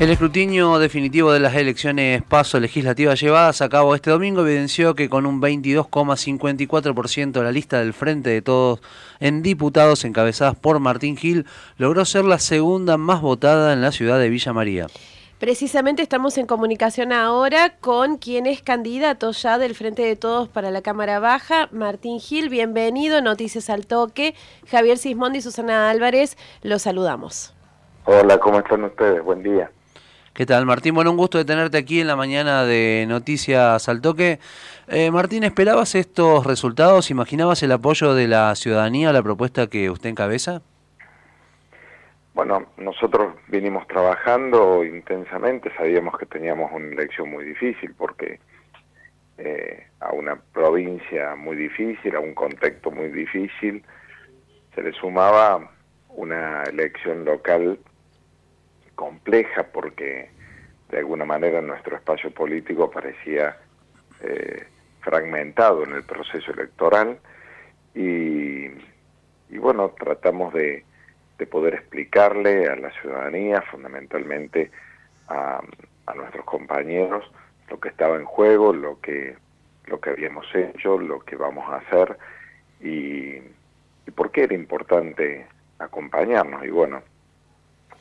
El escrutinio definitivo de las elecciones paso legislativas llevadas a cabo este domingo evidenció que con un 22,54% la lista del Frente de Todos en diputados encabezadas por Martín Gil logró ser la segunda más votada en la ciudad de Villa María. Precisamente estamos en comunicación ahora con quien es candidato ya del Frente de Todos para la Cámara Baja, Martín Gil. Bienvenido, Noticias al Toque. Javier Sismondi y Susana Álvarez, los saludamos. Hola, ¿cómo están ustedes? Buen día. ¿Qué tal, Martín? Bueno, un gusto de tenerte aquí en la mañana de Noticias al Toque. Eh, Martín, ¿esperabas estos resultados? ¿Imaginabas el apoyo de la ciudadanía a la propuesta que usted encabeza? Bueno, nosotros vinimos trabajando intensamente, sabíamos que teníamos una elección muy difícil porque eh, a una provincia muy difícil, a un contexto muy difícil, se le sumaba una elección local compleja porque de alguna manera nuestro espacio político parecía eh, fragmentado en el proceso electoral y, bueno, tratamos de, poder explicarle a la ciudadanía, fundamentalmente a, nuestros compañeros, lo que estaba en juego, lo que, lo que habíamos hecho, lo que vamos a hacer y, y por qué era importante acompañarnos. Y bueno,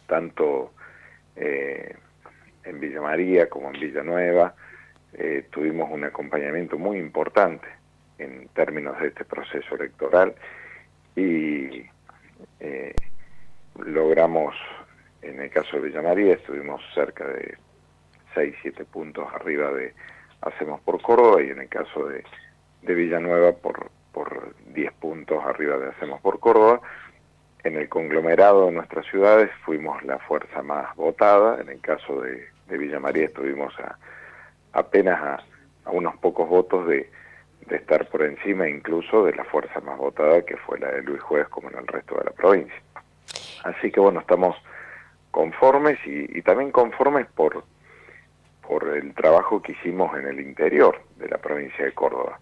tanto eh, en Villa María como en Villanueva, eh, tuvimos un acompañamiento muy importante en términos de este proceso electoral y eh, logramos, en el caso de Villa María, estuvimos cerca de 6, 7 puntos arriba de Hacemos por Córdoba y en el caso de, de Villanueva por, por 10 puntos arriba de Hacemos por Córdoba en el conglomerado de nuestras ciudades fuimos la fuerza más votada, en el caso de, Villa María estuvimos a, apenas a, unos pocos votos de, estar por encima incluso de la fuerza más votada que fue la de Luis Juez como en el resto de la provincia. Así que bueno, estamos conformes y, y también conformes por, por el trabajo que hicimos en el interior de la provincia de Córdoba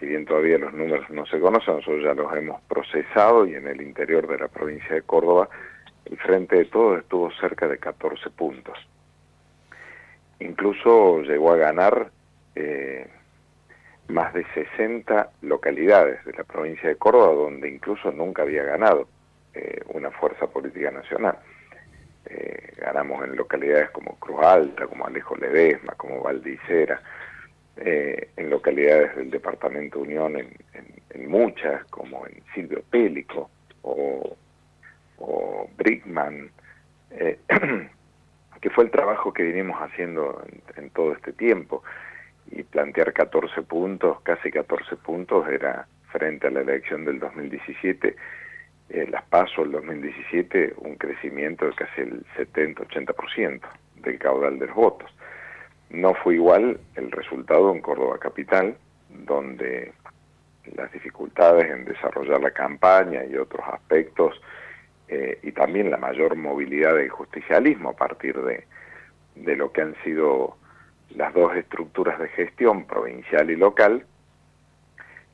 si bien todavía los números no se conocen, nosotros ya los hemos procesado y en el interior de la provincia de Córdoba el Frente de Todos estuvo cerca de 14 puntos. Incluso llegó a ganar eh, más de 60 localidades de la provincia de Córdoba donde incluso nunca había ganado eh, una fuerza política nacional. Eh, ganamos en localidades como Cruz Alta, como Alejo Ledesma, como Valdicera, eh, en localidades del departamento Unión, en, muchas, como en Silvio Pélico o, o Brickman, eh, que fue el trabajo que vinimos haciendo en, todo este tiempo. Y plantear 14 puntos, casi 14 puntos, era frente a la elección del 2017, eh, las PASO el 2017, un crecimiento de casi el 70-80% del caudal de los votos. No fue igual el resultado en Córdoba Capital, donde las dificultades en desarrollar la campaña y otros aspectos, eh, y también la mayor movilidad del justicialismo a partir de, de lo que han sido las dos estructuras de gestión provincial y local,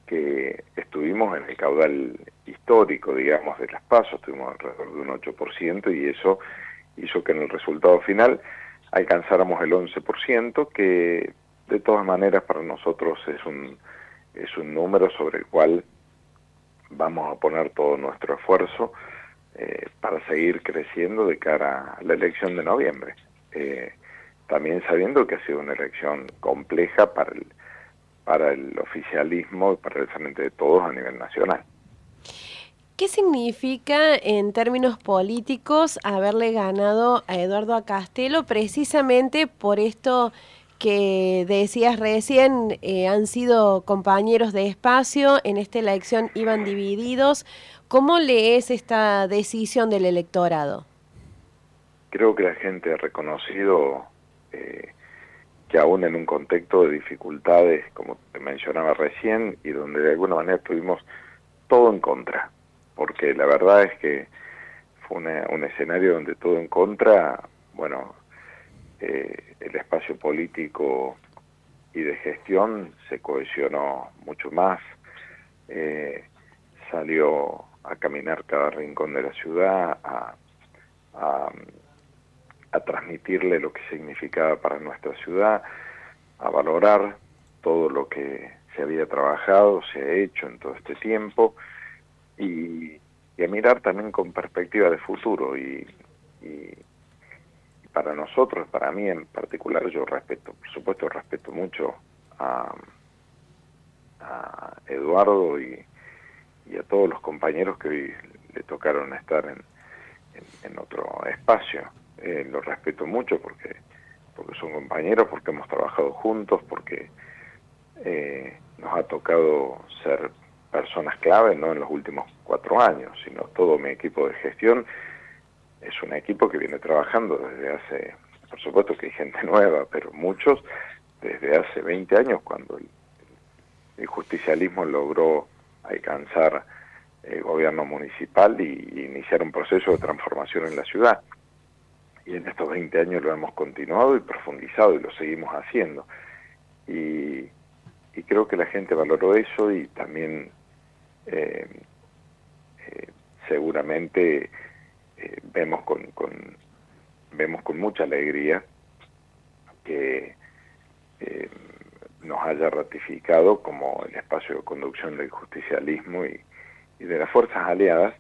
que estuvimos en el caudal histórico, digamos, de las pasos, estuvimos alrededor de un 8%, y eso hizo que en el resultado final alcanzáramos el 11%, que de todas maneras para nosotros es un, es un número sobre el cual vamos a poner todo nuestro esfuerzo eh, para seguir creciendo de cara a la elección de noviembre. Eh, también sabiendo que ha sido una elección compleja para el, para el oficialismo y para el Frente de Todos a nivel nacional. ¿Qué significa en términos políticos haberle ganado a Eduardo Acastelo precisamente por esto que decías recién, eh, han sido compañeros de espacio, en esta elección iban divididos. ¿Cómo lees esta decisión del electorado? Creo que la gente ha reconocido eh, que aún en un contexto de dificultades, como te mencionaba recién, y donde de alguna manera tuvimos todo en contra, porque la verdad es que fue un escenario donde todo en contra, bueno, eh, el espacio político y de gestión se cohesionó mucho más, eh, salió a caminar cada rincón de la ciudad, a, a transmitirle lo que significaba para nuestra ciudad, a valorar todo lo que se había trabajado, se ha hecho en todo este tiempo y, a mirar también con perspectiva de futuro y, para nosotros, para mí en particular, yo respeto, por supuesto respeto mucho a, Eduardo y, a todos los compañeros que hoy le tocaron estar en, en, otro espacio. Eh, lo respeto mucho porque, porque son compañeros, porque hemos trabajado juntos, porque eh, nos ha tocado ser personas clave, no en los últimos cuatro años, sino todo mi equipo de gestión es un equipo que viene trabajando desde hace, por supuesto que hay gente nueva, pero muchos desde hace 20 años cuando el, justicialismo logró alcanzar el gobierno municipal y, iniciar un proceso de transformación en la ciudad. Y en estos 20 años lo hemos continuado y profundizado y lo seguimos haciendo. Y, y creo que la gente valoró eso y también eh, eh, seguramente eh, vemos con, con, vemos con mucha alegría que nos haya ratificado como el espacio de conducción del justicialismo y, de las fuerzas aliadas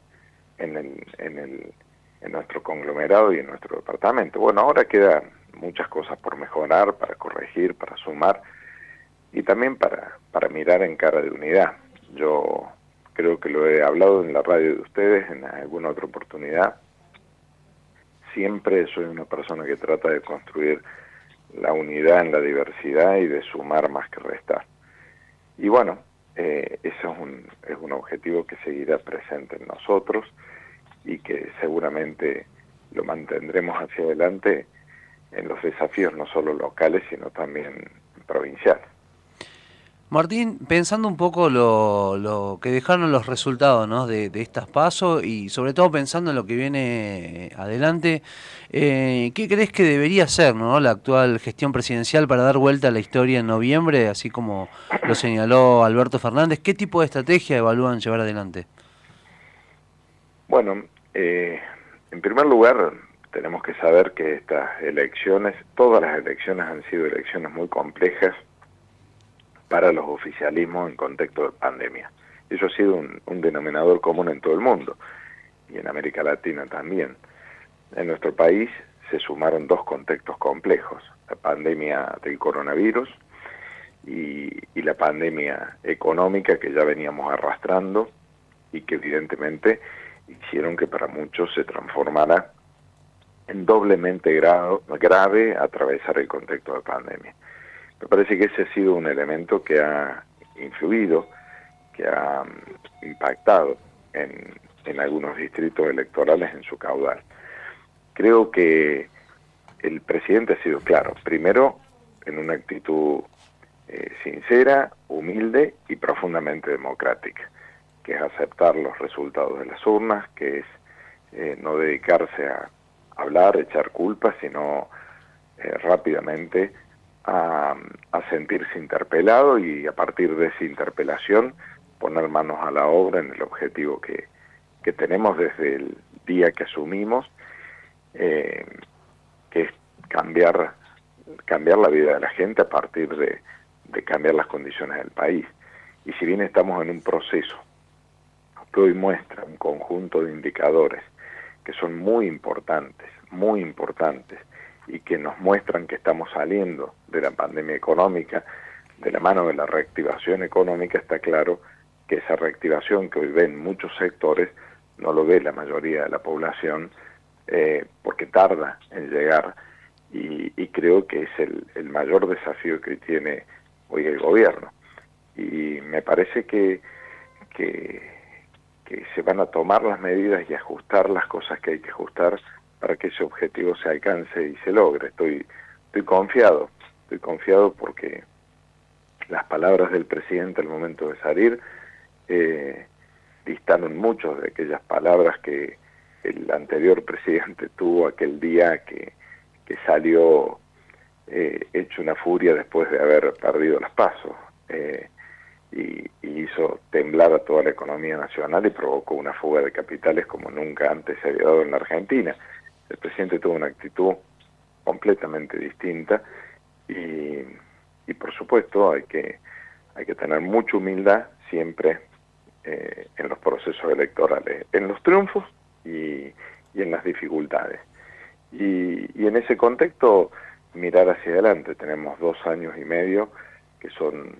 en, el, en, el, en nuestro conglomerado y en nuestro departamento. Bueno, ahora quedan muchas cosas por mejorar, para corregir, para sumar y también para, para mirar en cara de unidad. Yo creo que lo he hablado en la radio de ustedes en alguna otra oportunidad. Siempre soy una persona que trata de construir la unidad en la diversidad y de sumar más que restar. Y bueno, eh, eso es un, es un objetivo que seguirá presente en nosotros y que seguramente lo mantendremos hacia adelante en los desafíos no solo locales, sino también provinciales. Martín, pensando un poco lo, lo que dejaron los resultados de, estas pasos y sobre todo pensando en lo que viene adelante, eh, ¿qué crees que debería ¿no? la actual gestión presidencial para dar vuelta a la historia en noviembre, así como lo señaló Alberto Fernández? ¿Qué tipo de estrategia evalúan llevar adelante? Bueno, eh, en primer lugar, tenemos que saber que estas elecciones, todas las elecciones han sido elecciones muy complejas para los oficialismos en contexto de pandemia. Eso ha sido un, denominador común en todo el mundo y en América Latina también. En nuestro país se sumaron dos contextos complejos, la pandemia del coronavirus y, la pandemia económica que ya veníamos arrastrando y que evidentemente hicieron que para muchos se transformara en doblemente grave atravesar el contexto de pandemia. Me parece que ese ha sido un elemento que ha influido, que ha mm, impactado en, algunos distritos electorales en su caudal. Creo que el presidente ha sido claro, primero en una actitud eh, sincera, humilde y profundamente democrática, que es aceptar los resultados de las urnas, que es eh, no dedicarse a hablar, echar culpas, sino eh, rápidamente a, sentirse interpelado y a partir de esa interpelación poner manos a la obra en el objetivo que, que tenemos desde el día que asumimos, eh, que es cambiar, cambiar la vida de la gente a partir de, de cambiar las condiciones del país. Y si bien estamos en un proceso que hoy muestra un conjunto de indicadores que son muy importantes, muy importantes, y que nos muestran que estamos saliendo de la pandemia económica, de la mano de la reactivación económica, está claro que esa reactivación que hoy ven muchos sectores no lo ve la mayoría de la población eh, porque tarda en llegar y, creo que es el, mayor desafío que tiene hoy el gobierno. Y me parece que, que, que se van a tomar las medidas y ajustar las cosas que hay que ajustar para que ese objetivo se alcance y se logre. Estoy, estoy confiado, estoy confiado porque las palabras del presidente al momento de salir eh, distaron muchos de aquellas palabras que el anterior presidente tuvo aquel día que, salió eh, hecho una furia después de haber perdido los pasos eh, y, hizo temblar a toda la economía nacional y provocó una fuga de capitales como nunca antes se había dado en la Argentina el presidente tuvo una actitud completamente distinta y, y por supuesto hay que, hay que tener mucha humildad siempre eh, en los procesos electorales, en los triunfos y, y en las dificultades. Y, y, en ese contexto mirar hacia adelante. Tenemos dos años y medio que son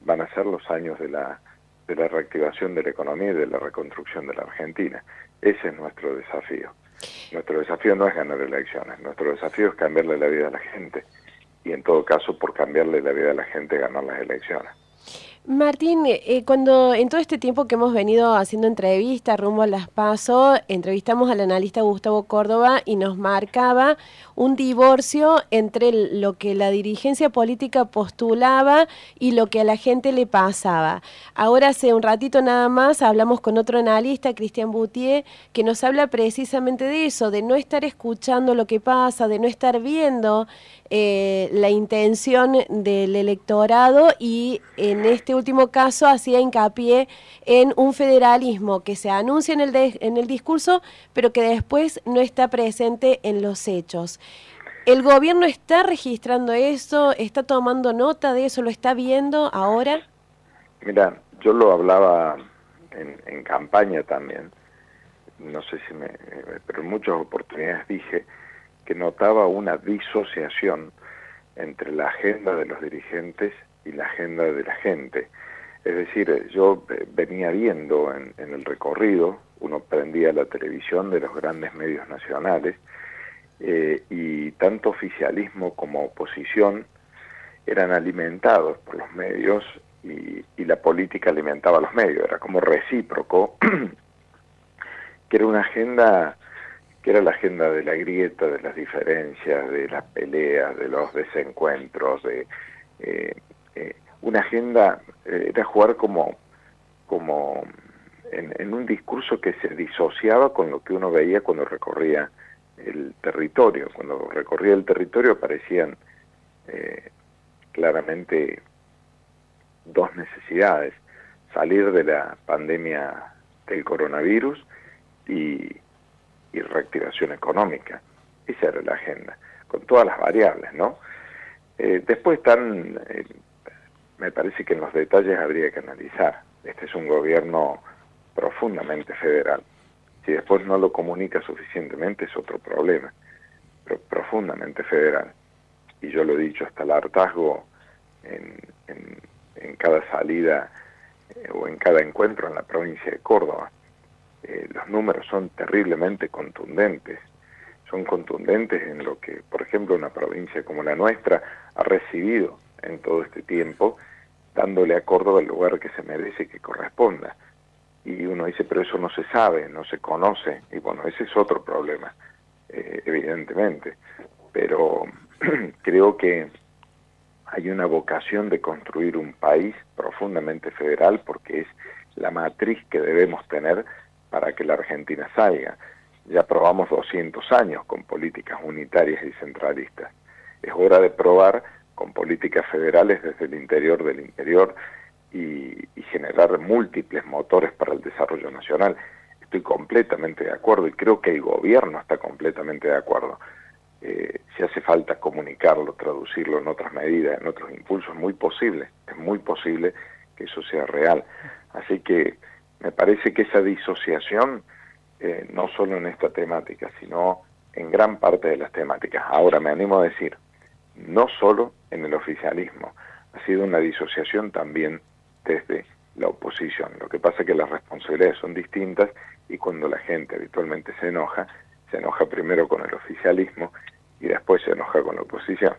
van a ser los años de la, de la reactivación de la economía y de la reconstrucción de la Argentina. Ese es nuestro desafío. Nuestro desafío no es ganar elecciones, nuestro desafío es cambiarle la vida a la gente y en todo caso por cambiarle la vida a la gente ganar las elecciones. Martín, eh, cuando en todo este tiempo que hemos venido haciendo entrevistas rumbo a las PASO, entrevistamos al analista Gustavo Córdoba y nos marcaba un divorcio entre lo que la dirigencia política postulaba y lo que a la gente le pasaba. Ahora hace un ratito nada más hablamos con otro analista, Cristian Boutier, que nos habla precisamente de eso, de no estar escuchando lo que pasa, de no estar viendo eh, la intención del electorado y en este último caso hacía hincapié en un federalismo que se anuncia en el, en el discurso, pero que después no está presente en los hechos. ¿El gobierno está registrando eso? ¿Está tomando nota de eso? ¿Lo está viendo ahora? Mira, yo lo hablaba en, en campaña también, no sé si me, pero en muchas oportunidades dije que notaba una disociación entre la agenda de los dirigentes y la agenda de la gente. Es decir, yo venía viendo en, el recorrido, uno prendía la televisión de los grandes medios nacionales, eh, y tanto oficialismo como oposición eran alimentados por los medios y, y la política alimentaba a los medios, era como recíproco, que era una agenda que era la agenda de la grieta, de las diferencias, de las peleas, de los desencuentros, de eh, eh, una agenda, eh, era jugar como, como en, en, un discurso que se disociaba con lo que uno veía cuando recorría el territorio. Cuando recorría el territorio aparecían claramente dos necesidades, salir de la pandemia del coronavirus y y reactivación económica. Esa era la agenda, con todas las variables, ¿no? Eh, después están, eh, me parece que en los detalles habría que analizar. Este es un gobierno profundamente federal. Si después no lo comunica suficientemente es otro problema, pero profundamente federal. Y yo lo he dicho hasta el hartazgo en, en, cada salida eh, o en cada encuentro en la provincia de Córdoba eh, los números son terriblemente contundentes. Son contundentes en lo que, por ejemplo, una provincia como la nuestra ha recibido en todo este tiempo, dándole a Córdoba lugar que se merece y que corresponda. Y uno dice, pero eso no se sabe, no se conoce. Y bueno, ese es otro problema, eh, evidentemente. Pero creo que hay una vocación de construir un país profundamente federal porque es la matriz que debemos tener para que la Argentina salga. Ya probamos 200 años con políticas unitarias y centralistas. Es hora de probar con políticas federales desde el interior del interior y, y generar múltiples motores para el desarrollo nacional. Estoy completamente de acuerdo y creo que el gobierno está completamente de acuerdo. Eh, si hace falta comunicarlo, traducirlo en otras medidas, en otros impulsos, es muy posible, es muy posible que eso sea real. Así que me parece que esa disociación, eh, no solo en esta temática, sino en gran parte de las temáticas, ahora me animo a decir, no solo en el oficialismo, ha sido una disociación también desde la oposición. Lo que pasa es que las responsabilidades son distintas y cuando la gente habitualmente se enoja, se enoja primero con el oficialismo y después se enoja con la oposición.